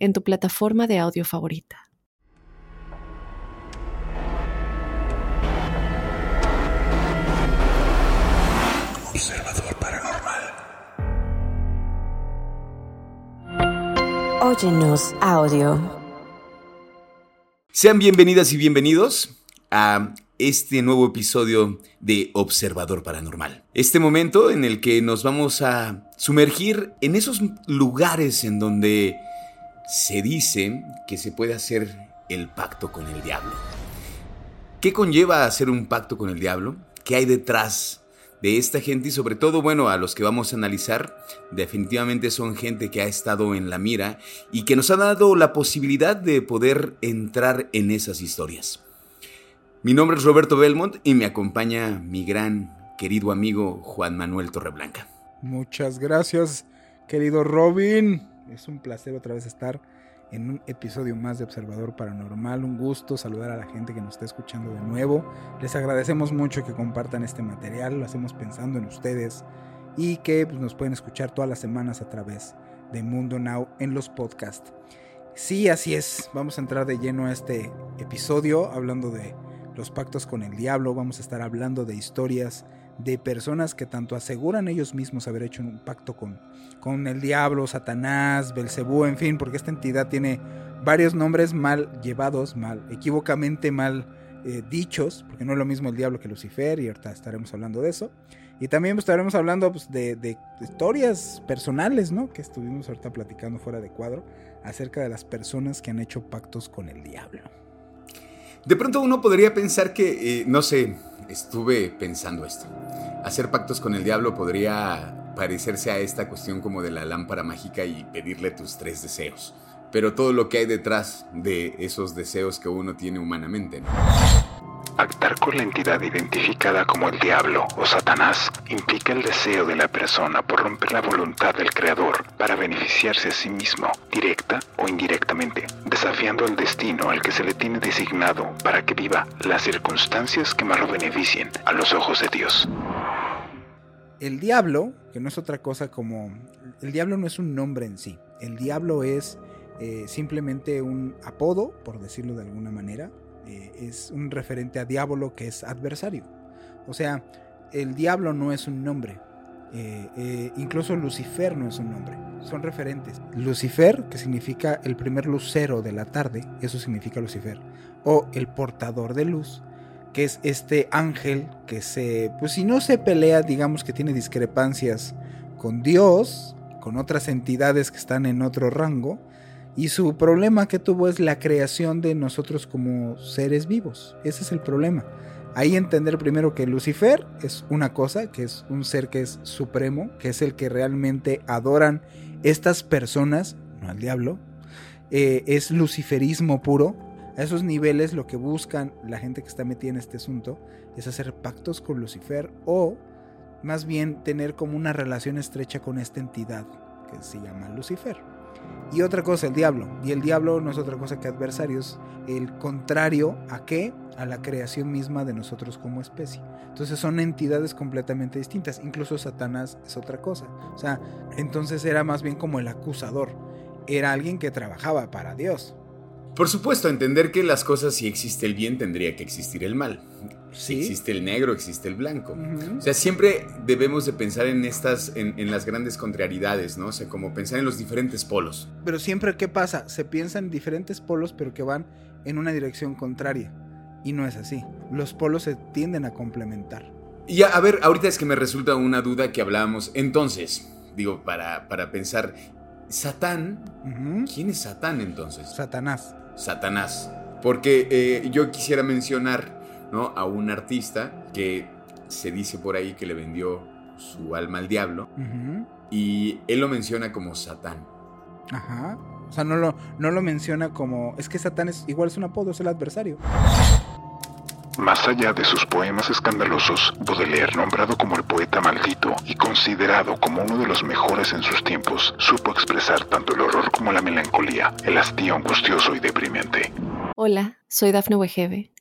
en tu plataforma de audio favorita. Observador Paranormal. Óyenos audio. Sean bienvenidas y bienvenidos a este nuevo episodio de Observador Paranormal. Este momento en el que nos vamos a sumergir en esos lugares en donde se dice que se puede hacer el pacto con el diablo. ¿Qué conlleva hacer un pacto con el diablo? ¿Qué hay detrás de esta gente y sobre todo, bueno, a los que vamos a analizar, definitivamente son gente que ha estado en la mira y que nos ha dado la posibilidad de poder entrar en esas historias. Mi nombre es Roberto Belmont y me acompaña mi gran querido amigo Juan Manuel Torreblanca. Muchas gracias, querido Robin. Es un placer otra vez estar en un episodio más de Observador Paranormal. Un gusto saludar a la gente que nos está escuchando de nuevo. Les agradecemos mucho que compartan este material, lo hacemos pensando en ustedes y que pues, nos pueden escuchar todas las semanas a través de Mundo Now en los podcasts. Sí, así es, vamos a entrar de lleno a este episodio hablando de los pactos con el diablo, vamos a estar hablando de historias de personas que tanto aseguran ellos mismos haber hecho un pacto con, con el diablo, Satanás, Belcebú, en fin, porque esta entidad tiene varios nombres mal llevados, mal, equivocamente mal eh, dichos, porque no es lo mismo el diablo que Lucifer, y ahorita estaremos hablando de eso. Y también pues, estaremos hablando pues, de, de, historias personales, ¿no? Que estuvimos ahorita platicando fuera de cuadro, acerca de las personas que han hecho pactos con el diablo. De pronto uno podría pensar que, eh, no sé, estuve pensando esto. Hacer pactos con el diablo podría parecerse a esta cuestión como de la lámpara mágica y pedirle tus tres deseos. Pero todo lo que hay detrás de esos deseos que uno tiene humanamente, ¿no? Pactar con la entidad identificada como el diablo o Satanás implica el deseo de la persona por romper la voluntad del Creador para beneficiarse a sí mismo, directa o indirectamente, desafiando el destino al que se le tiene designado para que viva las circunstancias que más lo beneficien a los ojos de Dios. El diablo, que no es otra cosa como... El diablo no es un nombre en sí, el diablo es eh, simplemente un apodo, por decirlo de alguna manera, eh, es un referente a diablo que es adversario. O sea, el diablo no es un nombre. Eh, eh, incluso Lucifer no es un nombre. Son referentes. Lucifer, que significa el primer lucero de la tarde, eso significa Lucifer. O el portador de luz, que es este ángel que se, pues si no se pelea, digamos que tiene discrepancias con Dios, con otras entidades que están en otro rango, y su problema que tuvo es la creación de nosotros como seres vivos. Ese es el problema. Ahí entender primero que Lucifer es una cosa, que es un ser que es supremo, que es el que realmente adoran estas personas, no al diablo. Eh, es luciferismo puro. A esos niveles lo que buscan la gente que está metida en este asunto es hacer pactos con Lucifer o más bien tener como una relación estrecha con esta entidad que se llama Lucifer. Y otra cosa, el diablo. Y el diablo no es otra cosa que adversarios. El contrario a qué? A la creación misma de nosotros como especie. Entonces son entidades completamente distintas. Incluso Satanás es otra cosa. O sea, entonces era más bien como el acusador. Era alguien que trabajaba para Dios. Por supuesto, entender que las cosas, si existe el bien, tendría que existir el mal. Sí. existe el negro, existe el blanco. O sea, siempre debemos de pensar en estas, en, en las grandes contrariedades, ¿no? O sea, como pensar en los diferentes polos. Pero siempre, ¿qué pasa? Se piensan en diferentes polos, pero que van en una dirección contraria. Y no es así. Los polos se tienden a complementar. Y ya, a ver, ahorita es que me resulta una duda que hablábamos. Entonces, digo, para, para pensar, Satán. ¿quién es Satán entonces? Satanás. Satanás. Porque eh, yo quisiera mencionar ¿no? a un artista que se dice por ahí que le vendió su alma al diablo y él lo menciona como Satán. Ajá. O sea, no lo, no lo menciona como, es que Satán es igual es un apodo, es el adversario. Más allá de sus poemas escandalosos, Baudelaire, nombrado como el poeta maldito y considerado como uno de los mejores en sus tiempos, supo expresar tanto el horror como la melancolía, el hastío angustioso y deprimente. Hola, soy Dafne Wegebe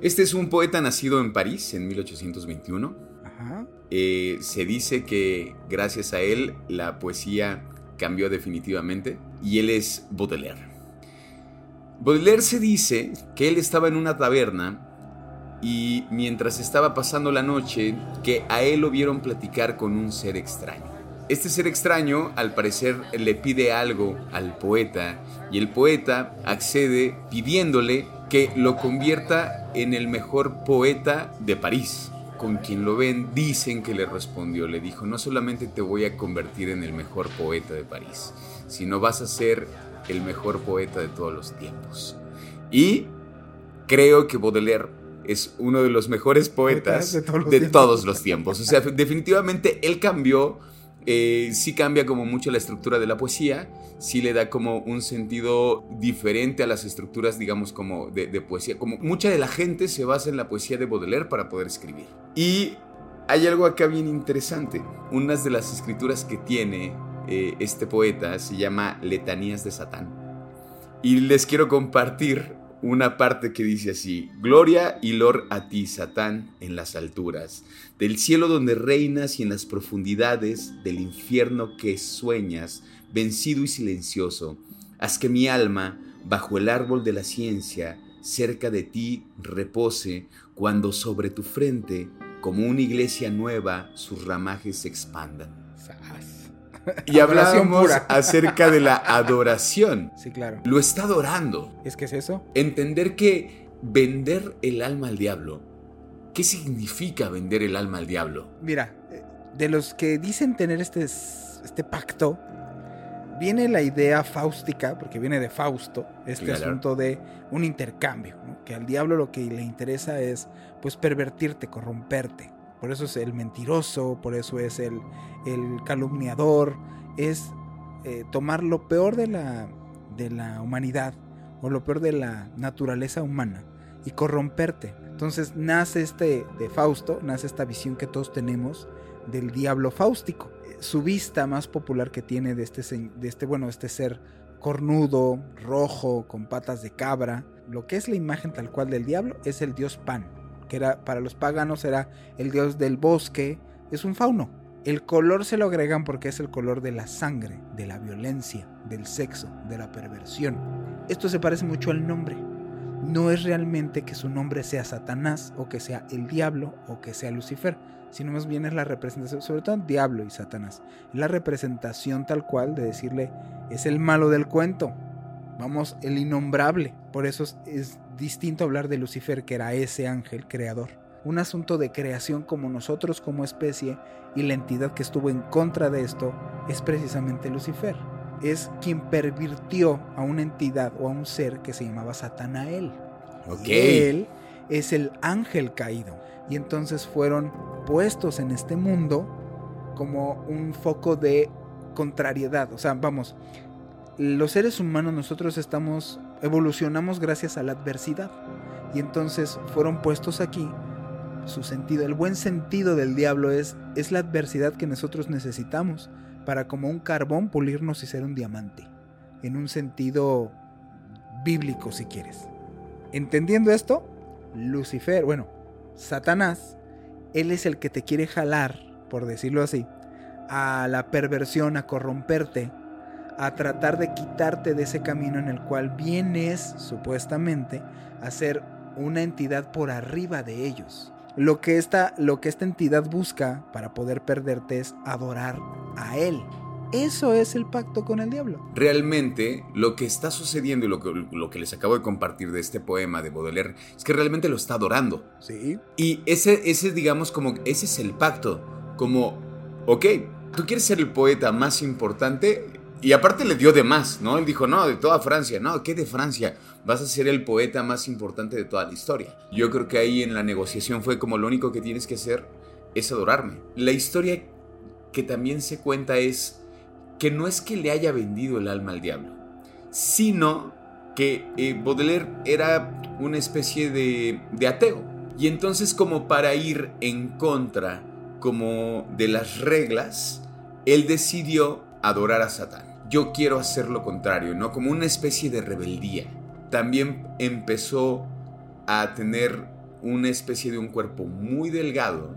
Este es un poeta nacido en París en 1821. Ajá. Eh, se dice que gracias a él la poesía cambió definitivamente y él es Baudelaire. Baudelaire se dice que él estaba en una taberna y mientras estaba pasando la noche que a él lo vieron platicar con un ser extraño. Este ser extraño al parecer le pide algo al poeta y el poeta accede pidiéndole que lo convierta en el mejor poeta de París. Con quien lo ven dicen que le respondió, le dijo, no solamente te voy a convertir en el mejor poeta de París, sino vas a ser el mejor poeta de todos los tiempos. Y creo que Baudelaire es uno de los mejores poetas de todos los, de tiempos. Todos los tiempos. O sea, definitivamente él cambió, eh, sí cambia como mucho la estructura de la poesía, sí le da como un sentido diferente a las estructuras, digamos, como de, poesía. Como mucha de la gente se basa en la poesía de Baudelaire para poder escribir. Y hay algo acá bien interesante. Unas de las escrituras que tiene eh, este poeta se llama Letanías de Satán. Y les quiero compartir una parte que dice así, Gloria y lor a ti, Satán, en las alturas, del cielo donde reinas y en las profundidades del infierno que sueñas, vencido y silencioso, haz que mi alma, bajo el árbol de la ciencia, cerca de ti repose, cuando sobre tu frente, como una iglesia nueva, sus ramajes se expandan. Y hablábamos acerca de la adoración. Sí, claro. Lo está adorando. ¿Es que es eso? Entender que vender el alma al diablo. ¿Qué significa vender el alma al diablo? Mira, eh, de los que dicen tener este, este pacto, viene la idea fáustica, porque viene de Fausto, este Claro. asunto de un intercambio, ¿no? que al diablo lo que le interesa es pues pervertirte, corromperte. Por eso es el mentiroso, por eso es el, el calumniador, es eh, tomar lo peor de la, de la humanidad o lo peor de la naturaleza humana y corromperte. Entonces nace este de Fausto, nace esta visión que todos tenemos del diablo fáustico. Su vista más popular que tiene de este, de este, bueno, este ser cornudo, rojo, con patas de cabra, lo que es la imagen tal cual del diablo es el dios Pan, que era para los paganos era el dios del bosque, es un fauno. El color se lo agregan porque es el color de la sangre, de la violencia, del sexo, de la perversión. Esto se parece mucho al nombre. No es realmente que su nombre sea Satanás o que sea el diablo o que sea Lucifer, sino más bien es la representación, sobre todo diablo y Satanás, la representación tal cual de decirle es el malo del cuento, vamos, el innombrable. Por eso es, es distinto hablar de Lucifer, que era ese ángel creador. Un asunto de creación como nosotros como especie y la entidad que estuvo en contra de esto es precisamente Lucifer. Es quien pervirtió a una entidad o a un ser que se llamaba Satanael. Ok. Y él es el ángel caído. Y entonces fueron puestos en este mundo como un foco de contrariedad. O sea, vamos, los seres humanos nosotros estamos, evolucionamos gracias a la adversidad. Y entonces fueron puestos aquí. Su sentido, el buen sentido del diablo es, es la adversidad que nosotros necesitamos para como un carbón pulirnos y ser un diamante. En un sentido bíblico si quieres. Entendiendo esto, Lucifer, bueno, Satanás, él es el que te quiere jalar, por decirlo así, a la perversión, a corromperte, a tratar de quitarte de ese camino en el cual vienes, supuestamente, a ser una entidad por arriba de ellos. Lo que esta, lo que esta entidad busca para poder perderte es adorar a él. Eso es el pacto con el diablo. Realmente lo que está sucediendo y lo que, lo que les acabo de compartir de este poema de Baudelaire es que realmente lo está adorando. Sí. Y ese, ese digamos, como ese es el pacto. Como, ok, tú quieres ser el poeta más importante y aparte le dio de más, ¿no? Él dijo, no, de toda Francia, no, ¿qué de Francia? Vas a ser el poeta más importante de toda la historia. Yo creo que ahí en la negociación fue como lo único que tienes que hacer es adorarme. La historia que también se cuenta es que no es que le haya vendido el alma al diablo, sino que eh, Baudelaire era una especie de, de ateo. Y entonces como para ir en contra como de las reglas, él decidió adorar a Satán. Yo quiero hacer lo contrario, ¿no? Como una especie de rebeldía. También empezó a tener una especie de un cuerpo muy delgado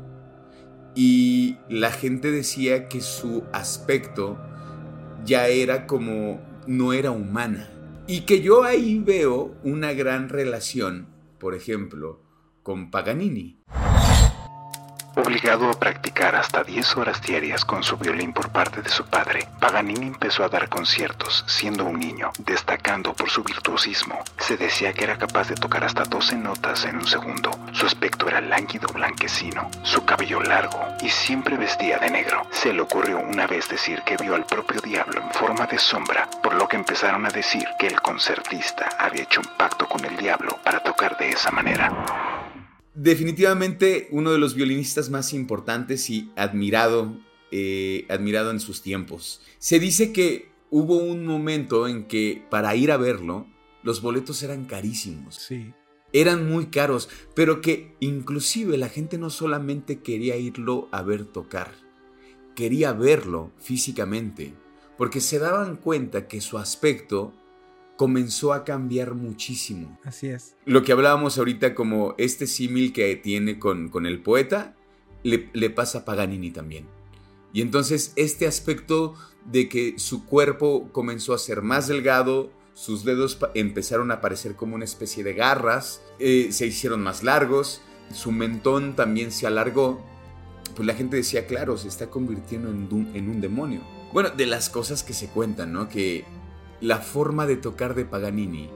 y la gente decía que su aspecto ya era como no era humana. Y que yo ahí veo una gran relación, por ejemplo, con Paganini. Obligado a practicar hasta 10 horas diarias con su violín por parte de su padre, Paganini empezó a dar conciertos siendo un niño, destacando por su virtuosismo. Se decía que era capaz de tocar hasta 12 notas en un segundo. Su aspecto era lánguido blanquecino, su cabello largo y siempre vestía de negro. Se le ocurrió una vez decir que vio al propio diablo en forma de sombra, por lo que empezaron a decir que el concertista había hecho un pacto con el diablo para tocar de esa manera. Definitivamente uno de los violinistas más importantes y admirado, eh, admirado en sus tiempos. Se dice que hubo un momento en que para ir a verlo, los boletos eran carísimos. Sí. Eran muy caros, pero que inclusive la gente no solamente quería irlo a ver tocar, quería verlo físicamente, porque se daban cuenta que su aspecto comenzó a cambiar muchísimo. Así es. Lo que hablábamos ahorita como este símil que tiene con, con el poeta, le, le, pasa a Paganini también. Y entonces este aspecto de que su cuerpo comenzó a ser más delgado, sus dedos empezaron a parecer como una especie de garras, eh, se hicieron más largos, su mentón también se alargó, pues la gente decía, claro, se está convirtiendo en un, en un demonio. Bueno, de las cosas que se cuentan, ¿no? Que la forma de tocar de Paganini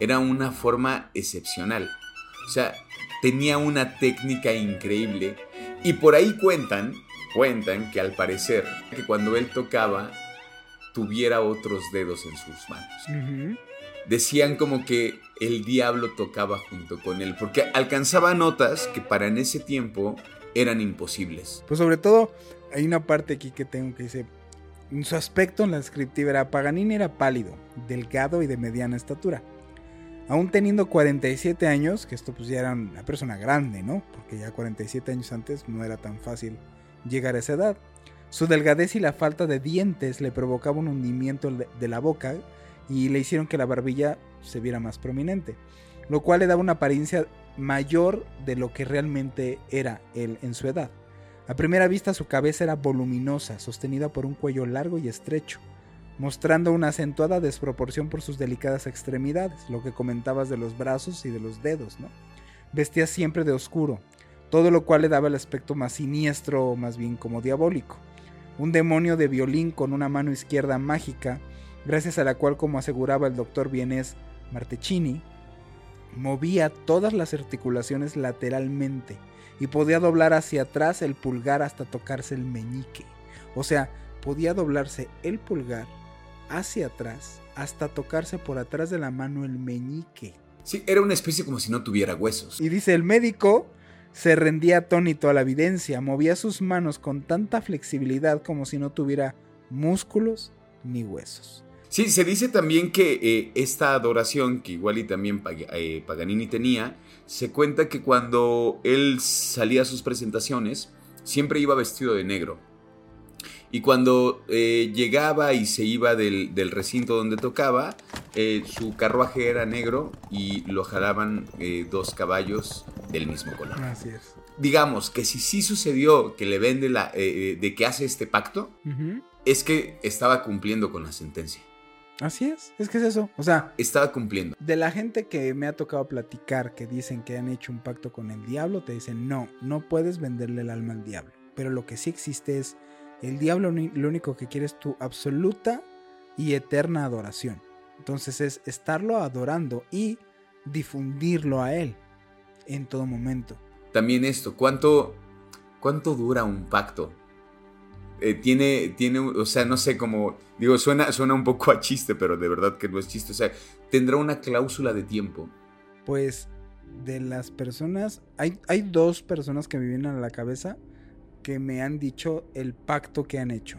era una forma excepcional. O sea, tenía una técnica increíble. Y por ahí cuentan, cuentan que al parecer, que cuando él tocaba, tuviera otros dedos en sus manos. Uh -huh. Decían como que el diablo tocaba junto con él, porque alcanzaba notas que para en ese tiempo eran imposibles. Pues sobre todo, hay una parte aquí que tengo que dice, su aspecto en la descriptiva era Paganini era pálido, delgado y de mediana estatura. Aún teniendo 47 años, que esto pues ya era una persona grande, ¿no? Porque ya 47 años antes no era tan fácil llegar a esa edad. Su delgadez y la falta de dientes le provocaba un hundimiento de la boca y le hicieron que la barbilla se viera más prominente, lo cual le daba una apariencia mayor de lo que realmente era él en su edad. A primera vista su cabeza era voluminosa, sostenida por un cuello largo y estrecho, mostrando una acentuada desproporción por sus delicadas extremidades, lo que comentabas de los brazos y de los dedos, ¿no? Vestía siempre de oscuro, todo lo cual le daba el aspecto más siniestro o más bien como diabólico. Un demonio de violín con una mano izquierda mágica, gracias a la cual, como aseguraba el doctor vienés Martecchini, movía todas las articulaciones lateralmente y podía doblar hacia atrás el pulgar hasta tocarse el meñique. O sea, podía doblarse el pulgar hacia atrás hasta tocarse por atrás de la mano el meñique. Sí, era una especie como si no tuviera huesos. Y dice el médico se rendía atónito a la evidencia, movía sus manos con tanta flexibilidad como si no tuviera músculos ni huesos. Sí, se dice también que eh, esta adoración, que igual y también Pag eh, Paganini tenía, se cuenta que cuando él salía a sus presentaciones, siempre iba vestido de negro. Y cuando eh, llegaba y se iba del, del recinto donde tocaba, eh, su carruaje era negro y lo jalaban eh, dos caballos del mismo color. Así es. Digamos que si sí sucedió que le vende la, de que hace este pacto, Uh -huh. es que estaba cumpliendo con la sentencia. Así es, es que es eso. O sea, Estaba cumpliendo. de la gente que me ha tocado platicar que dicen que han hecho un pacto con el diablo, te dicen, no, no puedes venderle el alma al diablo. Pero lo que sí existe es El diablo lo único que quiere es tu absoluta y eterna adoración. Entonces es estarlo adorando y difundirlo a él en todo momento. También esto, ¿cuánto, cuánto dura un pacto? Eh, tiene, tiene, o sea, no sé cómo, digo, suena, suena un poco a chiste, pero de verdad que no es chiste. O sea, tendrá una cláusula de tiempo. Pues de las personas, hay, hay dos personas que me vienen a la cabeza que me han dicho el pacto que han hecho.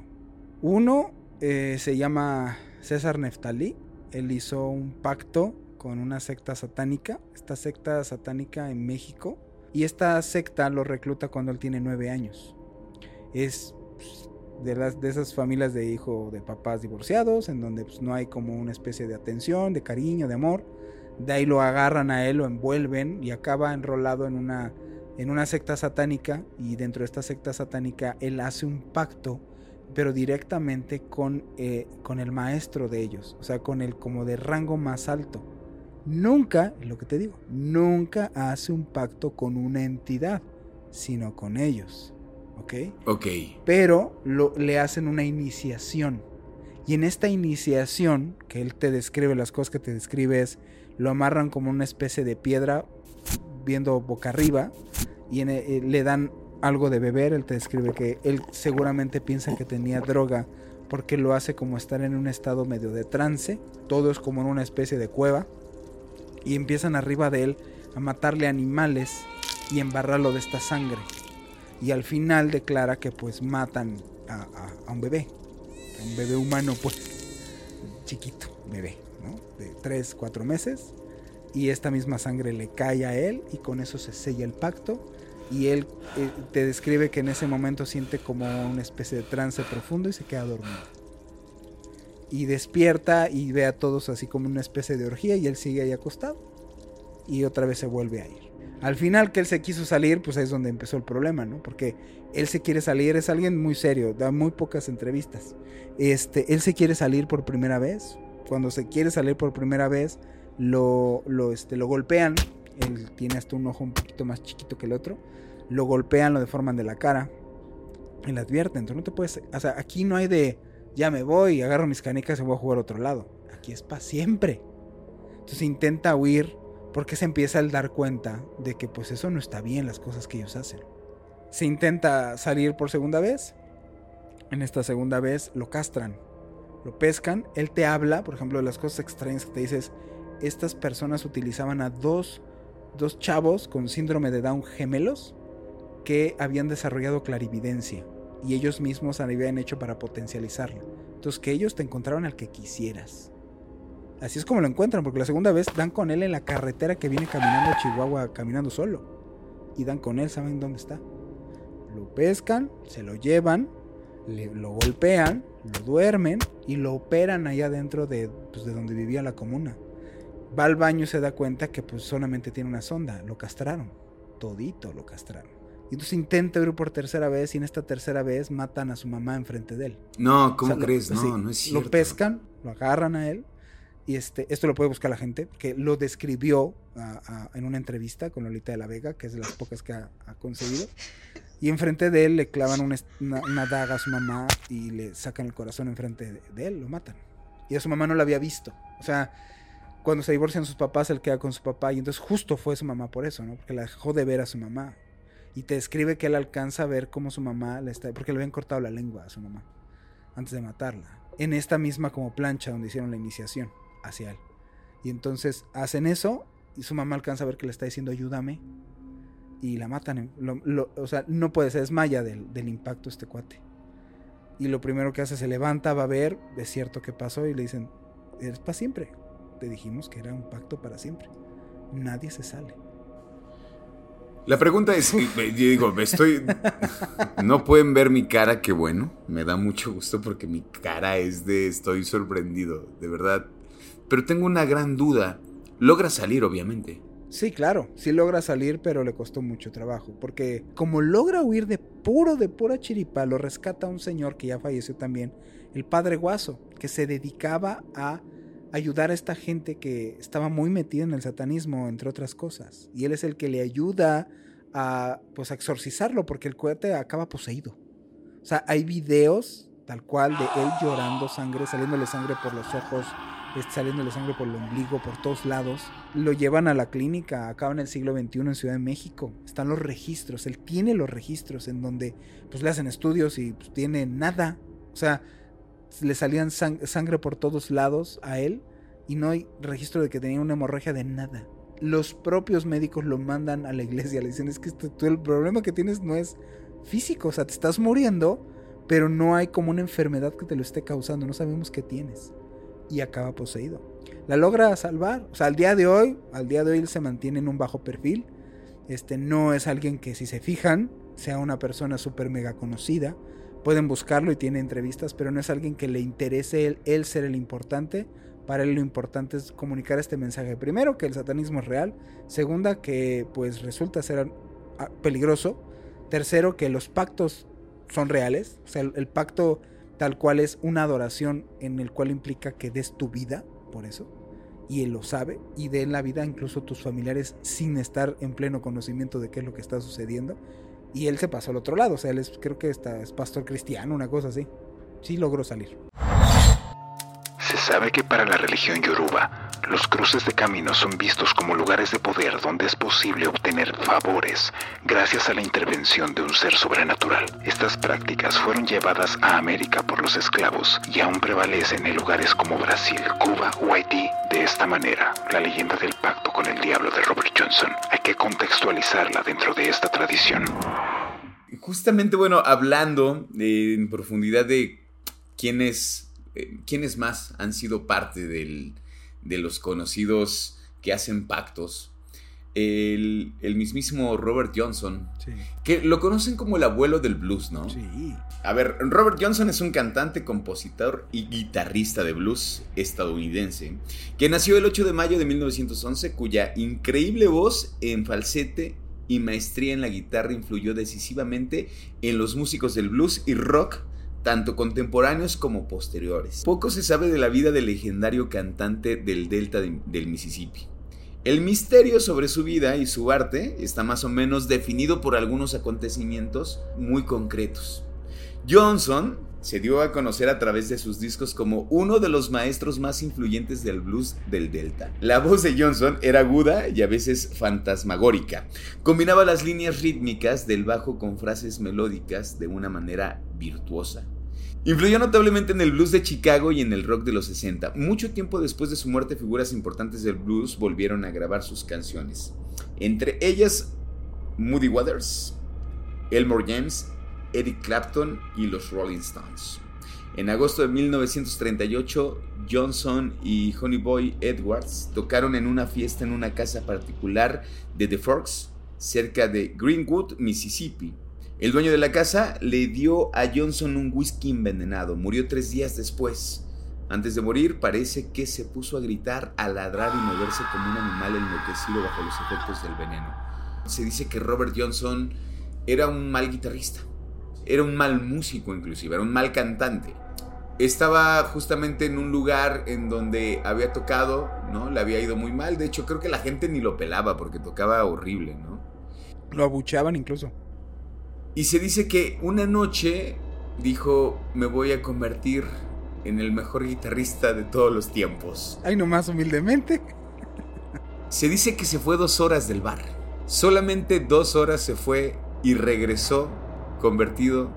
Uno eh, se llama César Neftalí. Él hizo un pacto con una secta satánica, esta secta satánica en México. Y esta secta lo recluta cuando él tiene nueve años. Es pues, de, las, de esas familias de hijo de papás divorciados, en donde pues, no hay como una especie de atención, de cariño, de amor. De ahí lo agarran a él, lo envuelven y acaba enrolado en una, en una secta satánica. Y dentro de esta secta satánica él hace un pacto, pero directamente con, eh, con el maestro de ellos, o sea, con el como de rango más alto. Nunca, lo que te digo, nunca hace un pacto con una entidad, sino con ellos. ¿Ok? Ok. pero lo, le hacen una iniciación. Y en esta iniciación, que él te describe, las cosas que te describe es, lo amarran como una especie de piedra viendo boca arriba y en- eh, le dan algo de beber, él te describe que él seguramente piensa que tenía droga porque lo hace como estar en un estado medio de trance, todo es como en una especie de cueva y empiezan arriba de él a matarle animales y embarrarlo de esta sangre y al final declara que pues matan a, un bebé, a un bebé humano pues chiquito, bebé, ¿no? De 3, 4 meses y esta misma sangre le cae a él y con eso se sella el pacto y él eh, te describe que en ese momento siente como una especie de trance profundo y se queda dormido. Y despierta y ve a todos así como una especie de orgía y él sigue ahí acostado. Y otra vez se vuelve a ir. Al final que él se quiso salir, pues ahí es donde empezó el problema, ¿no? Porque él se quiere salir, es alguien muy serio, da muy pocas entrevistas. Este, él se quiere salir por primera vez. Cuando se quiere salir por primera vez, lo, lo, este, lo golpean. Él tiene hasta un ojo un poquito más chiquito que el otro. Lo golpean, lo deforman de la cara. Y le advierten, tú no te puedes... O sea, aquí no hay de, ya me voy, agarro mis canicas y voy a jugar a otro lado. Aquí es para siempre. Entonces intenta huir porque se empieza a dar cuenta de que pues eso no está bien las cosas que ellos hacen. Se intenta salir por segunda vez. En esta segunda vez lo castran, lo pescan. Él te habla, por ejemplo, de las cosas extrañas que te dices. Estas personas utilizaban a dos, dos chavos con síndrome de Down gemelos que habían desarrollado clarividencia y ellos mismos habían hecho para potencializarlo. Entonces que ellos te encontraron al que quisieras. Así es como lo encuentran, porque la segunda vez dan con él en la carretera que viene caminando a Chihuahua, caminando solo. Y dan con él, saben dónde está. Lo pescan, se lo llevan, le- lo golpean, lo duermen y lo operan allá dentro de, pues, de donde vivía la comuna. Va al baño y se da cuenta que pues solamente tiene una sonda. Lo castraron. Todito lo castraron. Y entonces intenta ir por tercera vez y en esta tercera vez matan a su mamá enfrente de él. No, ¿cómo O sea, lo- crees? No, sí, no es cierto. Lo pescan, lo agarran a él. Y este, esto lo puede buscar la gente, porque lo describió en una entrevista con Lolita de la Vega, que es de las pocas que ha, conseguido. Y enfrente de él le clavan una- una daga a su mamá y le sacan el corazón enfrente de, de él, lo matan. Y a su mamá no la había visto. O sea, cuando se divorcian sus papás, él queda con su papá. Y entonces justo fue su mamá por eso, ¿no? Porque la dejó de ver a su mamá. Y te describe que él alcanza a ver cómo su mamá le está. Porque le habían cortado la lengua a su mamá antes de matarla. En esta misma como plancha donde hicieron la iniciación hacia él. Y entonces hacen eso y su mamá alcanza a ver que le está diciendo ayúdame y la matan. O sea, no puede, se desmaya del, del impacto este cuate. Y lo primero que hace se levanta, va a ver, es cierto que pasó y le dicen, eres para siempre. Te dijimos que era un pacto para siempre. Nadie se sale. La pregunta es, eh, yo digo, estoy... No pueden ver mi cara, qué bueno. Me da mucho gusto porque mi cara es de estoy sorprendido, de verdad. Pero tengo una gran duda. Logra salir, obviamente. Sí, claro, sí logra salir, pero le costó mucho trabajo, porque como logra huir de puro, de pura chiripa, lo rescata un señor que ya falleció también, el padre Guaso, que se dedicaba a ayudar a esta gente que estaba muy metida en el satanismo, entre otras cosas, y él es el que le ayuda a, pues, a exorcizarlo, porque el cohete acaba poseído. O sea, hay videos tal cual de él llorando sangre, saliéndole sangre por los ojos, saliéndole sangre por el ombligo, por todos lados. Lo llevan a la clínica, acá en el siglo XXI en Ciudad de México. Están los registros, él tiene los registros en donde pues le hacen estudios y pues, tiene nada. O sea, le salían sangre por todos lados a él y no hay registro de que tenía una hemorragia de nada. Los propios médicos lo mandan a la iglesia, le dicen es que tú, el problema que tienes no es físico, o sea, te estás muriendo, pero no hay como una enfermedad que te lo esté causando, no sabemos qué tienes. Y acaba poseído. La logra salvar, o sea, al día de hoy, al día de hoy él se mantiene en un bajo perfil. Este no es alguien que si se fijan, sea una persona súper mega conocida. Pueden buscarlo y tiene entrevistas, pero no es alguien que le interese él ser el importante para él lo importante es comunicar este mensaje. Primero, que el satanismo es real. Segunda, que pues resulta ser peligroso. Tercero, que los pactos son reales. O sea, el, pacto tal cual es una adoración en el cual implica que des tu vida por eso. Y él lo sabe. Y de la vida incluso tus familiares sin estar en pleno conocimiento de qué es lo que está sucediendo. Y él se pasó al otro lado. O sea, él es, creo que está, es pastor cristiano, una cosa así. Sí logró salir. Se sabe que para la religión yoruba, los cruces de caminos son vistos como lugares de poder donde es posible obtener favores gracias a la intervención de un ser sobrenatural. Estas prácticas fueron llevadas a América por los esclavos y aún prevalecen en lugares como Brasil, Cuba o Haití. De esta manera, la leyenda del pacto con el diablo de Robert Johnson hay que contextualizarla dentro de esta tradición. Justamente, bueno, hablando en profundidad de quién es eh, ¿quiénes más han sido parte de los conocidos que hacen pactos? El, mismísimo Robert Johnson, que lo conocen como el abuelo del blues, ¿no? Sí. A ver, Robert Johnson es un cantante, compositor y guitarrista de blues estadounidense, que nació el 8 de mayo de 1911, cuya increíble voz en falsete y maestría en la guitarra influyó decisivamente en los músicos del blues y rock tanto contemporáneos como posteriores. Poco se sabe de la vida del legendario cantante del delta del Mississippi. El misterio sobre su vida y su arte está más o menos definido por algunos acontecimientos muy concretos. Johnson se dio a conocer a través de sus discos como uno de los maestros más influyentes del blues del Delta. La voz de Johnson era aguda y a veces fantasmagórica. Combinaba las líneas rítmicas del bajo con frases melódicas de una manera virtuosa. Influyó notablemente en el blues de Chicago y en el rock de los 60. Mucho tiempo después de su muerte, figuras importantes del blues volvieron a grabar sus canciones. Entre ellas, Moody Waters, Elmore James Eric Clapton y los Rolling Stones. En agosto de 1938, Johnson y Honey Boy Edwards tocaron en una fiesta en una casa particular de The Forks, cerca de Greenwood, Mississippi. El dueño de la casa le dio a Johnson un whisky envenenado. Murió tres días después. Antes de morir, parece que se puso a gritar, a ladrar y moverse como un animal enloquecido bajo los efectos del veneno. Se dice que Robert Johnson era un mal guitarrista era un mal músico inclusive, era un mal cantante. Estaba justamente en un lugar en donde había tocado, ¿no? Le había ido muy mal. De hecho, creo que la gente ni lo pelaba porque tocaba horrible, ¿no? Lo abucheaban incluso. Y se dice que una noche dijo, me voy a convertir en el mejor guitarrista de todos los tiempos. Ay, nomás humildemente. Se dice que se fue dos horas del bar. Solamente dos horas se fue y regresó convertido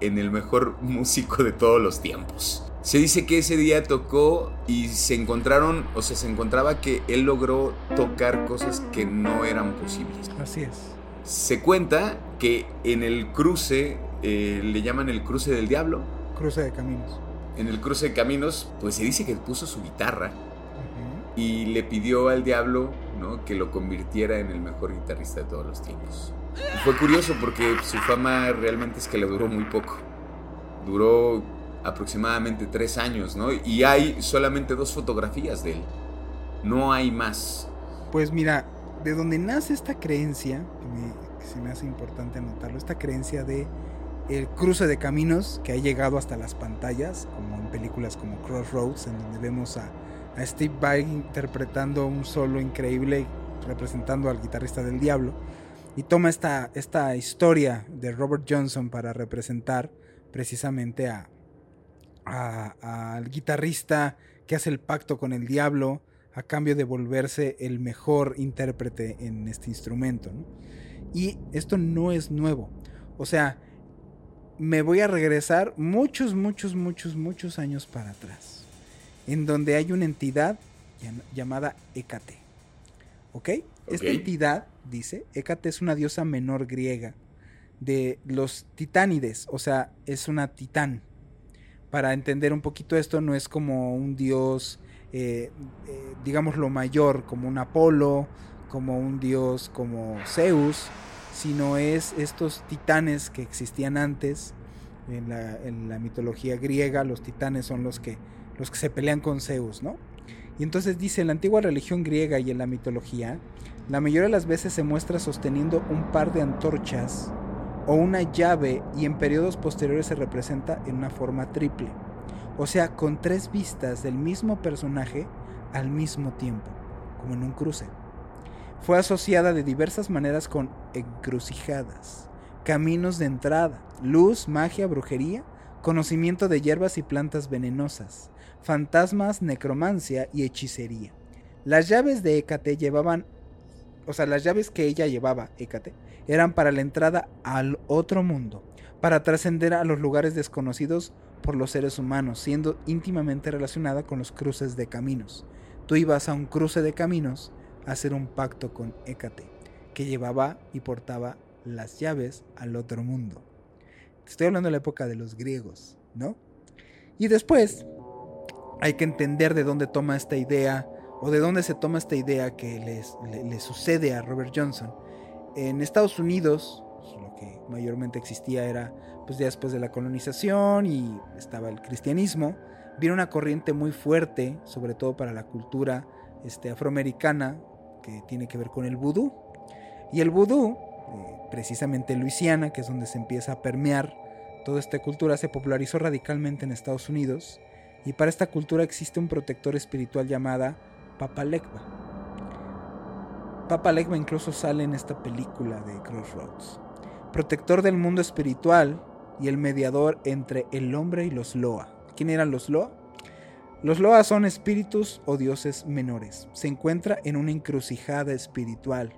en el mejor músico de todos los tiempos. Se dice que ese día tocó y se encontraron, o sea, se encontraba que él logró tocar cosas que no eran posibles. Así es. Se cuenta que en el cruce, eh, le llaman el cruce del diablo. Cruce de caminos. En el cruce de caminos, pues se dice que puso su guitarra y le pidió al diablo ¿no? que lo convirtiera en el mejor guitarrista de todos los tiempos fue curioso porque su fama realmente es que le duró muy poco. Duró aproximadamente tres años, ¿no? Y hay solamente dos fotografías de él. No hay más. Pues mira, de donde nace esta creencia, que, se me hace importante anotarlo, esta creencia de el cruce de caminos que ha llegado hasta las pantallas, como en películas como Crossroads, en donde vemos a, a Steve Vai interpretando un solo increíble representando al guitarrista del diablo y toma esta, esta historia de Robert Johnson para representar, precisamente a, a- al guitarrista que hace el pacto con el diablo a cambio de volverse el mejor intérprete en este instrumento. ¿no? Y esto no es nuevo. O sea, me voy a regresar muchos, muchos, muchos, muchos años para atrás. En donde hay una entidad llam- llamada Hécate. ¿Ok? Esta entidad, dice, Hécate es una diosa menor griega de los titánides, o sea, es una titán. Para entender un poquito esto, no es como un dios, eh, eh, digamos, lo mayor, como un Apolo, como un dios como Zeus, sino es estos titanes que existían antes en la, en la mitología griega, los titanes son los que, los que se pelean con Zeus, ¿no? Y entonces dice, en la antigua religión griega y en la mitología, la mayoría de las veces se muestra sosteniendo un par de antorchas o una llave y en periodos posteriores se representa en una forma triple. O sea, con tres vistas del mismo personaje al mismo tiempo, como en un cruce. Fue asociada de diversas maneras con encrucijadas, caminos de entrada, luz, magia, brujería, conocimiento de hierbas y plantas venenosas, fantasmas, necromancia y hechicería. Las llaves de Hécate llevaban, o sea, las llaves que ella llevaba, Hécate, eran para la entrada al otro mundo, para trascender a los lugares desconocidos por los seres humanos, siendo íntimamente relacionada con los cruces de caminos. Tú ibas a un cruce de caminos a hacer un pacto con Hécate, que llevaba y portaba las llaves al otro mundo. Estoy hablando de la época de los griegos, ¿no? Y después hay que entender de dónde toma esta idea o de dónde se toma esta idea que les, le, sucede a Robert Johnson. En Estados Unidos, pues, lo que mayormente existía era, pues ya después de la colonización y estaba el cristianismo, vino una corriente muy fuerte, sobre todo para la cultura este, afroamericana, que tiene que ver con el vudú. Y el vudú, eh, precisamente en Luisiana, que es donde se empieza a permear toda esta cultura, se popularizó radicalmente en Estados Unidos. Y para esta cultura existe un protector espiritual llamada Papa Legba. Papa Legba incluso sale en esta película de Crossroads. Protector del mundo espiritual y el mediador entre el hombre y los Loa. ¿Quién eran los Loa? Los Loa son espíritus o dioses menores. Se encuentra en una encrucijada espiritual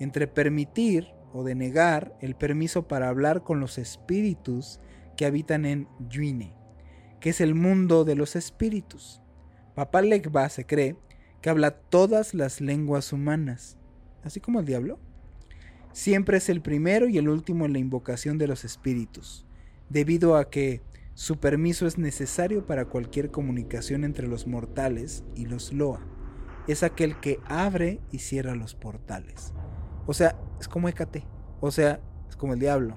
entre permitir o denegar el permiso para hablar con los espíritus que habitan en Yuine, que es el mundo de los espíritus. Papá Legba se cree que habla todas las lenguas humanas, así como el diablo. Siempre es el primero y el último en la invocación de los espíritus, debido a que su permiso es necesario para cualquier comunicación entre los mortales y los Loa. Es aquel que abre y cierra los portales. O sea, es como Hécate. O sea, es como el diablo.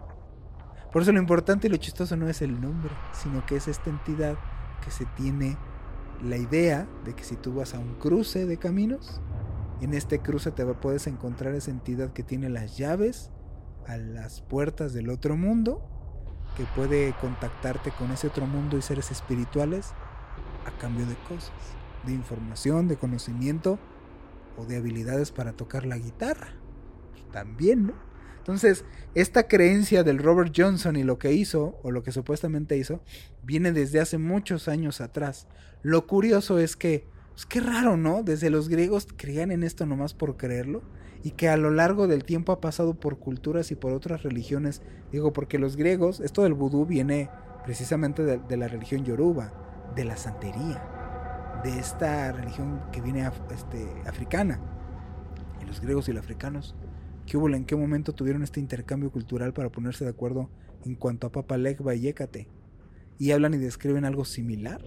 Por eso lo importante y lo chistoso no es el nombre, sino que es esta entidad que se tiene la idea de que si tú vas a un cruce de caminos, en este cruce te puedes encontrar esa entidad que tiene las llaves a las puertas del otro mundo, que puede contactarte con ese otro mundo y seres espirituales a cambio de cosas, de información, de conocimiento o de habilidades para tocar la guitarra. También, ¿no? Entonces, esta creencia del Robert Johnson y lo que hizo, o lo que supuestamente hizo, viene desde hace muchos años atrás. Lo curioso es que, pues qué raro, ¿no? Desde los griegos creían en esto nomás por creerlo, y que a lo largo del tiempo ha pasado por culturas y por otras religiones. Digo, porque los griegos, esto del vudú viene precisamente de, la religión yoruba, de la santería, de esta religión que viene este, africana. Y los griegos y los africanos ¿Qué hubo? ¿En qué momento tuvieron este intercambio cultural para ponerse de acuerdo en cuanto a Papa Legba y Hécate? Y hablan y describen algo similar.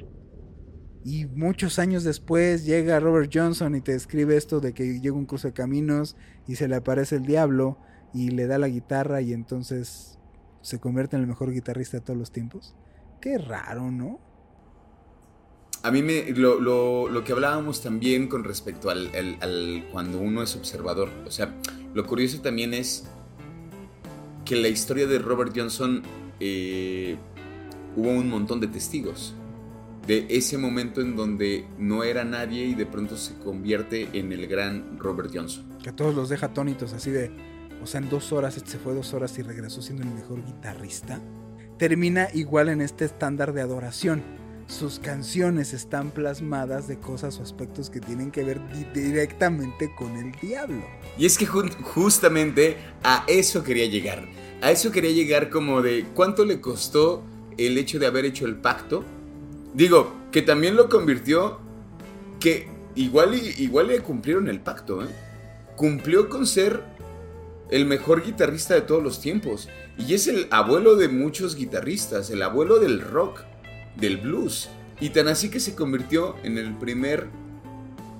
Y muchos años después llega Robert Johnson y te describe esto de que llega un cruce de caminos y se le aparece el diablo y le da la guitarra y entonces se convierte en el mejor guitarrista de todos los tiempos. Qué raro, ¿no? A mí me, lo, lo- lo que hablábamos también con respecto al, al- al cuando uno es observador, o sea, lo curioso también es que la historia de Robert Johnson eh, hubo un montón de testigos de ese momento en donde no era nadie y de pronto se convierte en el gran Robert Johnson. Que a todos los deja atónitos así de... O sea, en dos horas, se fue dos horas y regresó siendo el mejor guitarrista. termina igual en este estándar de adoración. Sus canciones están plasmadas de cosas o aspectos que tienen que ver directamente con el diablo. Y es que justamente a eso quería llegar. A eso quería llegar como de cuánto le costó el hecho de haber hecho el pacto. Digo, que también lo convirtió que igual, igual le cumplieron el pacto, ¿eh? Cumplió con ser el mejor guitarrista de todos los tiempos. Y es el abuelo de muchos guitarristas, el abuelo del rock, del blues. Y tan así que se convirtió en el primer,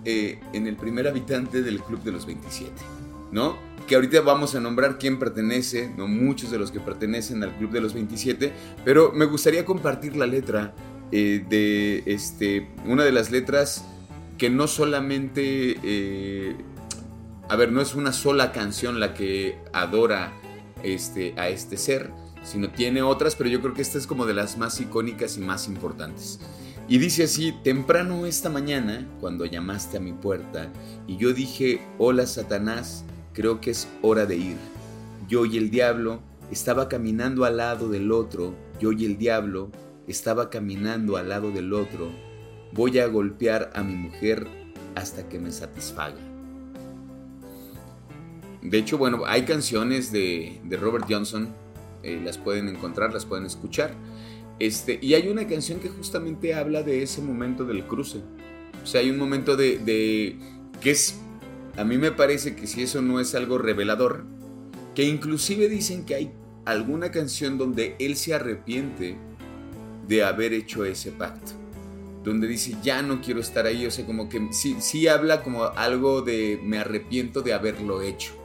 eh, en el primer habitante del Club de los 27, ¿no? Que ahorita vamos a nombrar quién pertenece, no muchos de los que pertenecen al Club de los 27, pero me gustaría compartir la letra eh, de este, una de las letras que no solamente eh, a ver, no es una sola canción la que adora este, a este ser, sino tiene otras, pero yo creo que esta es como de las más icónicas y más importantes. Y dice así, temprano esta mañana, cuando llamaste a mi puerta, y yo dije, hola Satanás, creo que es hora de ir. Yo y el diablo estaba caminando al lado del otro, yo y el diablo estaba caminando al lado del otro, voy a golpear a mi mujer hasta que me satisfaga. De hecho, bueno, hay canciones de, Robert Johnson, eh, las pueden encontrar, las pueden escuchar. Este, y hay una canción que justamente habla de ese momento del cruce. O sea, hay un momento de, de que es, a mí me parece que si eso no es algo revelador, que inclusive dicen que hay alguna canción donde él se arrepiente de haber hecho ese pacto. Donde dice, ya no quiero estar ahí. O sea, como que sí, sí habla como algo de me arrepiento de haberlo hecho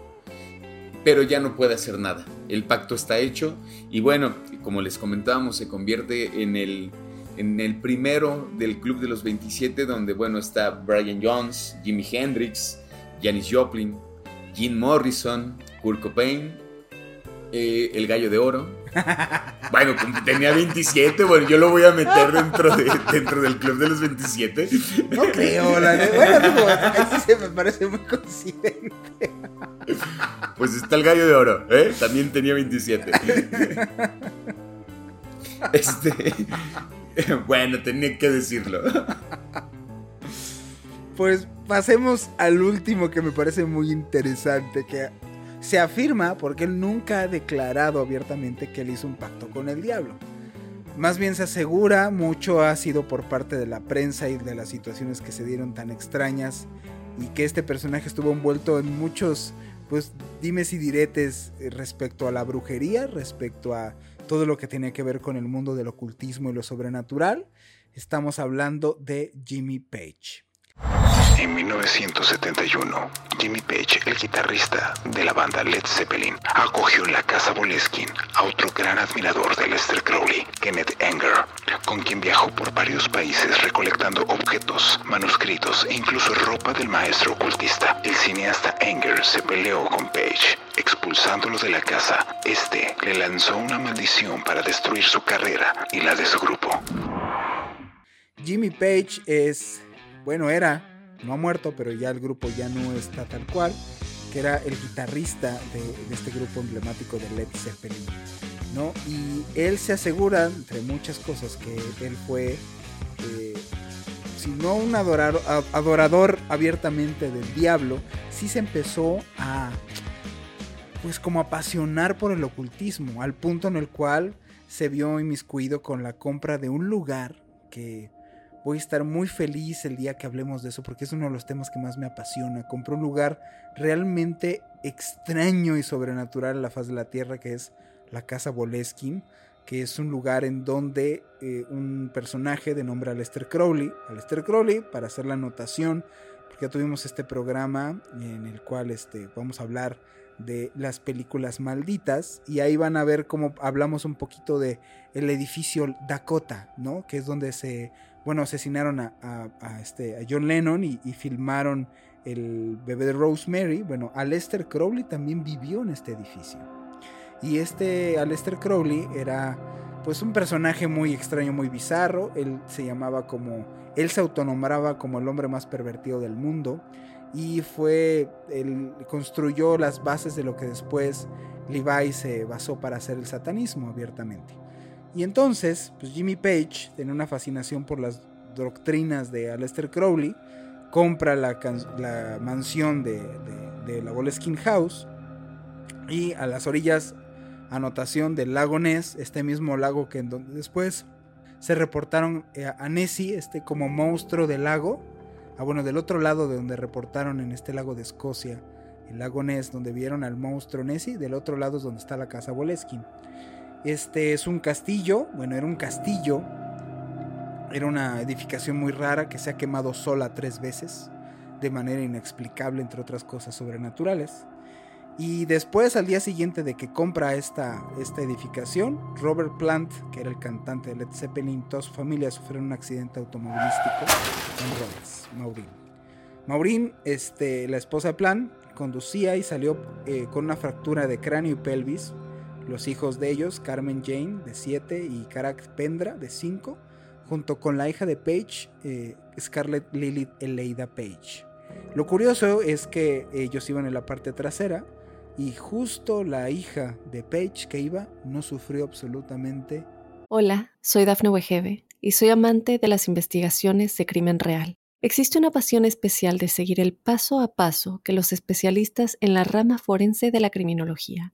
pero ya no puede hacer nada. El pacto está hecho y bueno, como les comentábamos, se convierte en el, en el primero del Club de los 27, donde bueno, está Brian Jones, Jimi Hendrix, Janis Joplin, Jim Morrison, Kurt Cobain, eh, El Gallo de Oro. Bueno, tenía 27, bueno, yo lo voy a meter dentro, de, dentro del club de los 27. No creo, la de, bueno, se me parece muy coincidente. Pues está el gallo de oro, ¿eh? También tenía 27. Este. Bueno, tenía que decirlo. Pues pasemos al último que me parece muy interesante, que se afirma porque él nunca ha declarado abiertamente que él hizo un pacto con el diablo. Más bien se asegura, mucho ha sido por parte de la prensa y de las situaciones que se dieron tan extrañas y que este personaje estuvo envuelto en muchos pues dimes y diretes eh, respecto a la brujería, respecto a todo lo que tenía que ver con el mundo del ocultismo y lo sobrenatural. Estamos hablando de Jimmy Page. En 1971, Jimmy Page, el guitarrista de la banda Led Zeppelin, acogió en la casa Boleskin a otro gran admirador de Lester Crowley, Kenneth Anger, con quien viajó por varios países recolectando objetos, manuscritos e incluso ropa del maestro ocultista. El cineasta Anger se peleó con Page, expulsándolo de la casa. Este le lanzó una maldición para destruir su carrera y la de su grupo. Jimmy Page es bueno, era, no ha muerto, pero ya el grupo ya no está tal cual, que era el guitarrista de, este grupo emblemático de Led Zeppelin. ¿no? Y él se asegura, entre muchas cosas, que él fue, eh, si no un adorador, adorador abiertamente del diablo, sí se empezó a, pues como apasionar por el ocultismo, al punto en el cual se vio inmiscuido con la compra de un lugar que Voy a estar muy feliz el día que hablemos de eso porque es uno de los temas que más me apasiona. Compré un lugar realmente extraño y sobrenatural en la faz de la tierra que es la Casa Boleskin, que es un lugar en donde eh, un personaje de nombre Aleister Crowley, Aleister Crowley, para hacer la anotación, porque ya tuvimos este programa en el cual este, vamos a hablar de las películas malditas y ahí van a ver cómo hablamos un poquito de el edificio Dakota, ¿no? Que es donde se bueno, asesinaron a, este, a John Lennon y, filmaron el bebé de Rosemary. Bueno, Aleister Crowley también vivió en este edificio. Y este Aleister Crowley era pues un personaje muy extraño, muy bizarro. Él se llamaba como, él se autonombraba como el hombre más pervertido del mundo. Y fue, él construyó las bases de lo que después Levi se basó para hacer el satanismo abiertamente. Y entonces, pues Jimmy Page tenía una fascinación por las doctrinas de Aleister Crowley, compra la, mansión de, la Boleskine House y a las orillas, anotación del lago Ness, este mismo lago que en donde después se reportaron eh, a Nessie, este como monstruo del lago, ah bueno, del otro lado de donde reportaron en este lago de Escocia, el lago Ness, donde vieron al monstruo Nessie, del otro lado es donde está la casa Boleskine. Este es un castillo, bueno, era un castillo era una edificación muy rara que se ha quemado sola tres veces, de manera inexplicable, entre otras cosas sobrenaturales. Y después, al día siguiente de que compra esta, esta edificación, Robert Plant, que era el cantante de Led Zeppelin, toda su familia sufrieron un accidente automovilístico en Rhodes, Maureen. Maureen, este, la esposa de Plant, conducía y salió eh, con una fractura de cráneo y pelvis. Los hijos de ellos, Carmen Jane, de 7, y Karak Pendra, de 5, junto con la hija de Page, eh, Scarlett Lilith Eleida Page. Lo curioso es que ellos iban en la parte trasera y justo la hija de Page que iba no sufrió absolutamente. Hola, soy Dafne Wegebe y soy amante de las investigaciones de crimen real. Existe una pasión especial de seguir el paso a paso que los especialistas en la rama forense de la criminología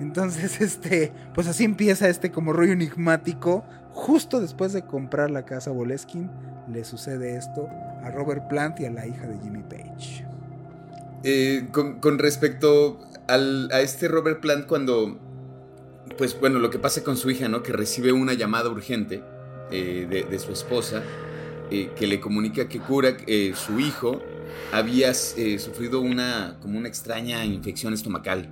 Entonces, este, pues así empieza este como rollo enigmático. Justo después de comprar la casa Boleskin, le sucede esto a Robert Plant y a la hija de Jimmy Page. Eh, con, respecto a este Robert Plant cuando, pues bueno, lo que pasa con su hija, ¿no? Que recibe una llamada urgente eh, de, su esposa eh, que le comunica que cura su hijo había sufrido una como una extraña infección estomacal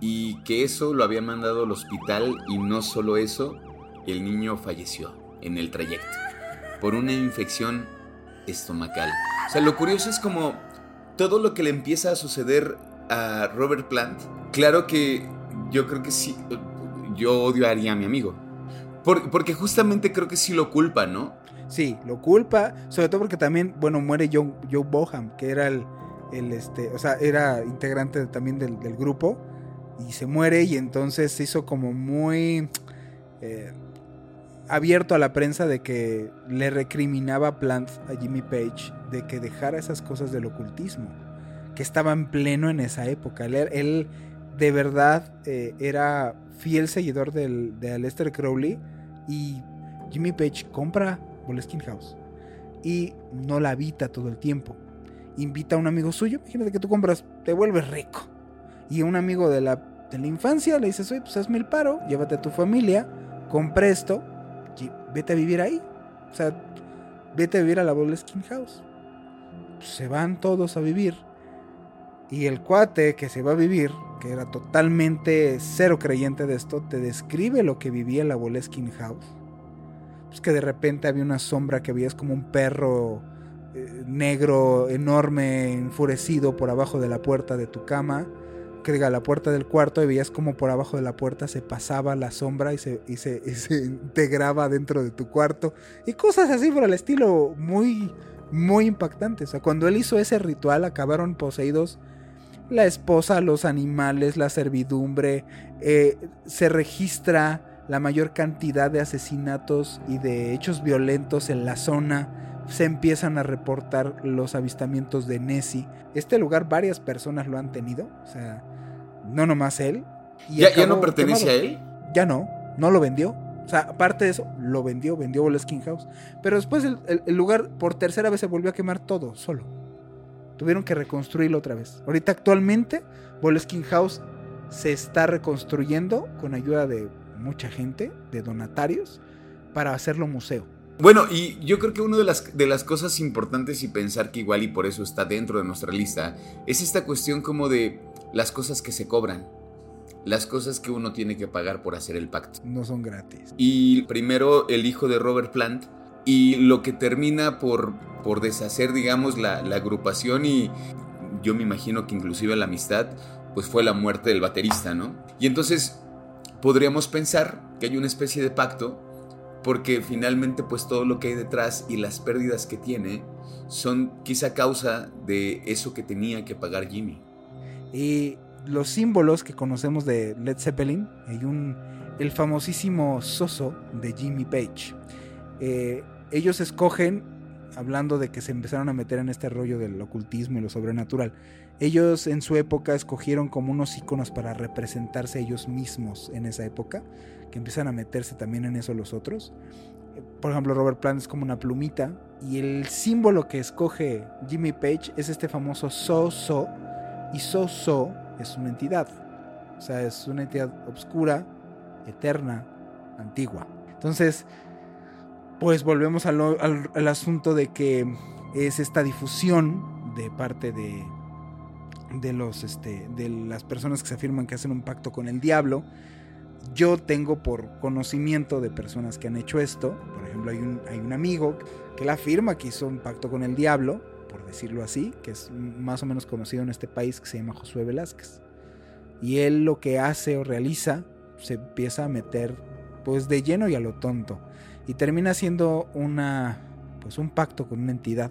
y que eso lo había mandado al hospital y no solo eso, el niño falleció en el trayecto por una infección estomacal. O sea, lo curioso es como todo lo que le empieza a suceder a Robert Plant. Claro que yo creo que sí, yo odiaría a mi amigo. porque justamente creo que sí lo culpa, ¿no? Sí, lo culpa, sobre todo porque también, bueno, muere Joe, Joe Boham, que era el, el, este, o sea, era integrante también del, grupo, y se muere y entonces se hizo como muy... Eh, abierto a la prensa de que le recriminaba Plant a Jimmy Page de que dejara esas cosas del ocultismo, que estaba en pleno en esa época. Él, de verdad eh, era fiel seguidor del, de Aleister Crowley y Jimmy Page compra Boleskine House y no la habita todo el tiempo. Invita a un amigo suyo, imagínate que tú compras, te vuelves rico. Y un amigo de la, de la infancia le dices, oye, pues hazme el paro, llévate a tu familia, compra esto vete a vivir ahí. O sea, vete a vivir a la Boleskine House. Se van todos a vivir. Y el cuate que se va a vivir, que era totalmente cero creyente de esto, te describe lo que vivía la Boleskine House. Pues que de repente había una sombra que veías como un perro eh, negro, enorme, enfurecido por abajo de la puerta de tu cama que diga, la puerta del cuarto y veías como por abajo de la puerta se pasaba la sombra y se, y se, integraba dentro de tu cuarto. Y cosas así por el estilo muy, muy impactantes. O sea, cuando él hizo ese ritual acabaron poseídos la esposa, los animales, la servidumbre. Eh, se registra la mayor cantidad de asesinatos y de hechos violentos en la zona se empiezan a reportar los avistamientos de Nessie. Este lugar varias personas lo han tenido, o sea, no nomás él. ¿Ya, ¿Ya, no pertenece a él? Ya no, no lo vendió. O sea, aparte de eso, lo vendió, vendió Boleskine House. Pero después el, lugar por tercera vez se volvió a quemar todo, solo. Tuvieron que reconstruirlo otra vez. Ahorita actualmente, Boleskine House se está reconstruyendo con ayuda de mucha gente, de donatarios, para hacerlo museo. Bueno, y yo creo que una de las, de las cosas importantes y pensar que igual y por eso está dentro de nuestra lista, es esta cuestión como de las cosas que se cobran, las cosas que uno tiene que pagar por hacer el pacto. No son gratis. Y primero el hijo de Robert Plant y lo que termina por, por deshacer, digamos, la, la agrupación y yo me imagino que inclusive la amistad, pues fue la muerte del baterista, ¿no? Y entonces podríamos pensar que hay una especie de pacto porque finalmente pues todo lo que hay detrás y las pérdidas que tiene son quizá causa de eso que tenía que pagar Jimmy. Y los símbolos que conocemos de Led Zeppelin, hay un, el famosísimo soso de Jimmy Page. Eh, ellos escogen, hablando de que se empezaron a meter en este rollo del ocultismo y lo sobrenatural, ellos en su época escogieron como unos iconos para representarse ellos mismos en esa época, que empiezan a meterse también en eso los otros. Por ejemplo, Robert Plant es como una plumita y el símbolo que escoge Jimmy Page es este famoso So-So y So-So es una entidad. O sea, es una entidad oscura, eterna, antigua. Entonces, pues volvemos al, al, al asunto de que es esta difusión de parte de, de los este, de las personas que se afirman que hacen un pacto con el diablo. Yo tengo por conocimiento de personas que han hecho esto. Por ejemplo, hay un, hay un amigo que la afirma que hizo un pacto con el diablo, por decirlo así, que es más o menos conocido en este país, que se llama Josué Velázquez. Y él lo que hace o realiza, se empieza a meter pues de lleno y a lo tonto. Y termina siendo una, pues un pacto con una entidad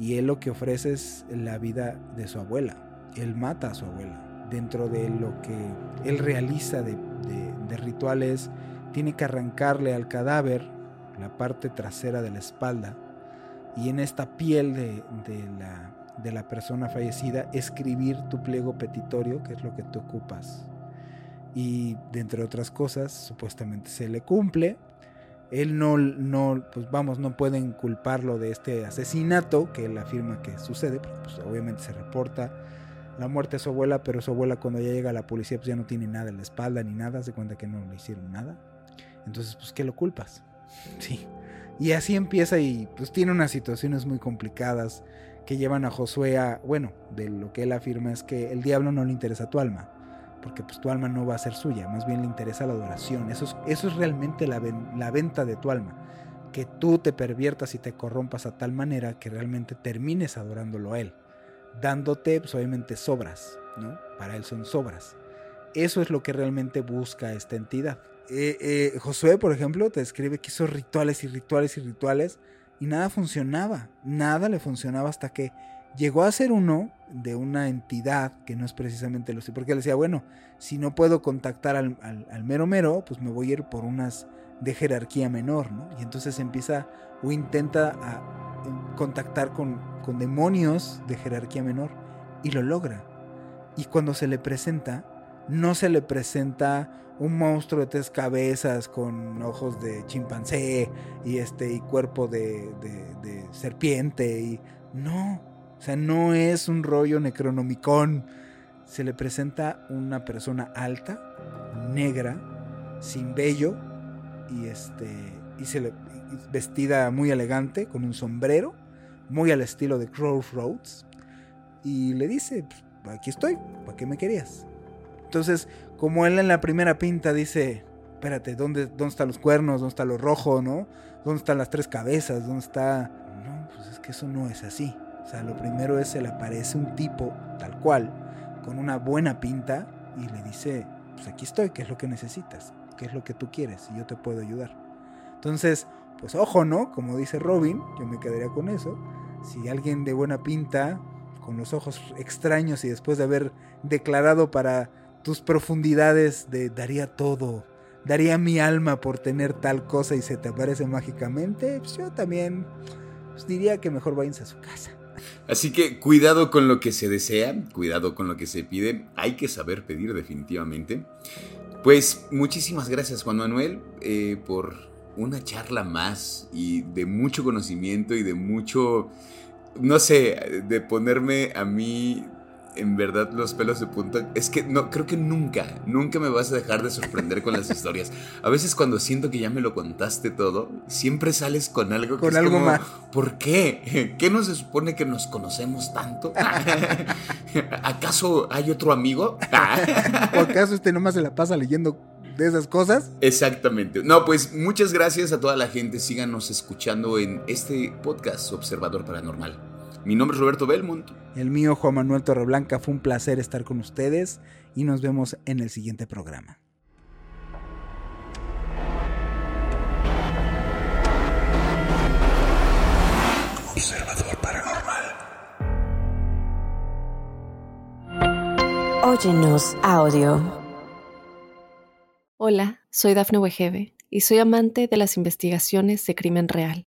y él lo que ofrece es la vida de su abuela. Él mata a su abuela. Dentro de lo que él realiza de, rituales, tiene que arrancarle al cadáver la parte trasera de la espalda y en esta piel de, de, la, de la persona fallecida escribir tu pliego petitorio, que es lo que te ocupas. Y de entre otras cosas, supuestamente se le cumple, él no, no, pues vamos, no pueden culparlo de este asesinato que él afirma que sucede, pues obviamente se reporta la muerte de su abuela, pero su abuela cuando ya llega a la policía pues ya no tiene nada en la espalda ni nada, se cuenta que no le hicieron nada. Entonces, pues, ¿qué lo culpas? Sí. Y así empieza y pues tiene unas situaciones muy complicadas que llevan a Josué a, bueno, de lo que él afirma es que el diablo no le interesa tu alma, porque pues tu alma no va a ser suya, más bien le interesa la adoración. Eso es, eso es realmente la, la, venta de tu alma, que tú te perviertas y te corrompas a tal manera que realmente termines adorándolo a él, dándote pues, obviamente sobras, ¿no? Para él son sobras. Eso es lo que realmente busca esta entidad. Eh, eh, Josué, por ejemplo, te describe que hizo rituales y rituales y rituales y nada funcionaba, nada le funcionaba hasta que llegó a ser uno de una entidad que no es precisamente lo porque él decía, bueno, si no puedo contactar al, al, al, mero mero, pues me voy a ir por unas de jerarquía menor, ¿no? Y entonces empieza o intenta a contactar con, con demonios de jerarquía menor y lo logra. Y cuando se le presenta, no se le presenta un monstruo de tres cabezas con ojos de chimpancé y este y cuerpo de, de, de serpiente y no, o sea, no es un rollo necronomicón. Se le presenta una persona alta, negra, sin vello y este y se le vestida muy elegante con un sombrero, muy al estilo de Crossroads y le dice, pues, "Aquí estoy, ¿para qué me querías?" Entonces, como él en la primera pinta dice, "Espérate, ¿dónde dónde están los cuernos? ¿Dónde está lo rojo, no? ¿Dónde están las tres cabezas? ¿Dónde está?" No, pues es que eso no es así. O sea, lo primero es se le aparece un tipo tal cual, con una buena pinta, y le dice, pues aquí estoy, ¿qué es lo que necesitas? ¿Qué es lo que tú quieres? Y yo te puedo ayudar. Entonces, pues ojo, ¿no? Como dice Robin, yo me quedaría con eso. Si alguien de buena pinta, con los ojos extraños y después de haber declarado para tus profundidades de daría todo, daría mi alma por tener tal cosa y se te aparece mágicamente, pues yo también pues diría que mejor váyanse a su casa. Así que cuidado con lo que se desea, cuidado con lo que se pide, hay que saber pedir definitivamente. Pues muchísimas gracias Juan Manuel eh, por una charla más y de mucho conocimiento y de mucho, no sé, de ponerme a mí en verdad los pelos de punta. Es que no, creo que nunca, nunca me vas a dejar de sorprender con las historias. A veces cuando siento que ya me lo contaste todo, siempre sales con algo que con es algo como, más. ¿Por qué? ¿Qué no se supone que nos conocemos tanto? ¿Acaso hay otro amigo? ¿O acaso este nomás se la pasa leyendo de esas cosas. Exactamente. No, pues muchas gracias a toda la gente. Síganos escuchando en este podcast Observador Paranormal. Mi nombre es Roberto Belmont. El mío, Juan Manuel Torreblanca, fue un placer estar con ustedes y nos vemos en el siguiente programa. Observador Paranormal. Óyenos audio. Hola, soy Dafne Wegebe y soy amante de las investigaciones de crimen real.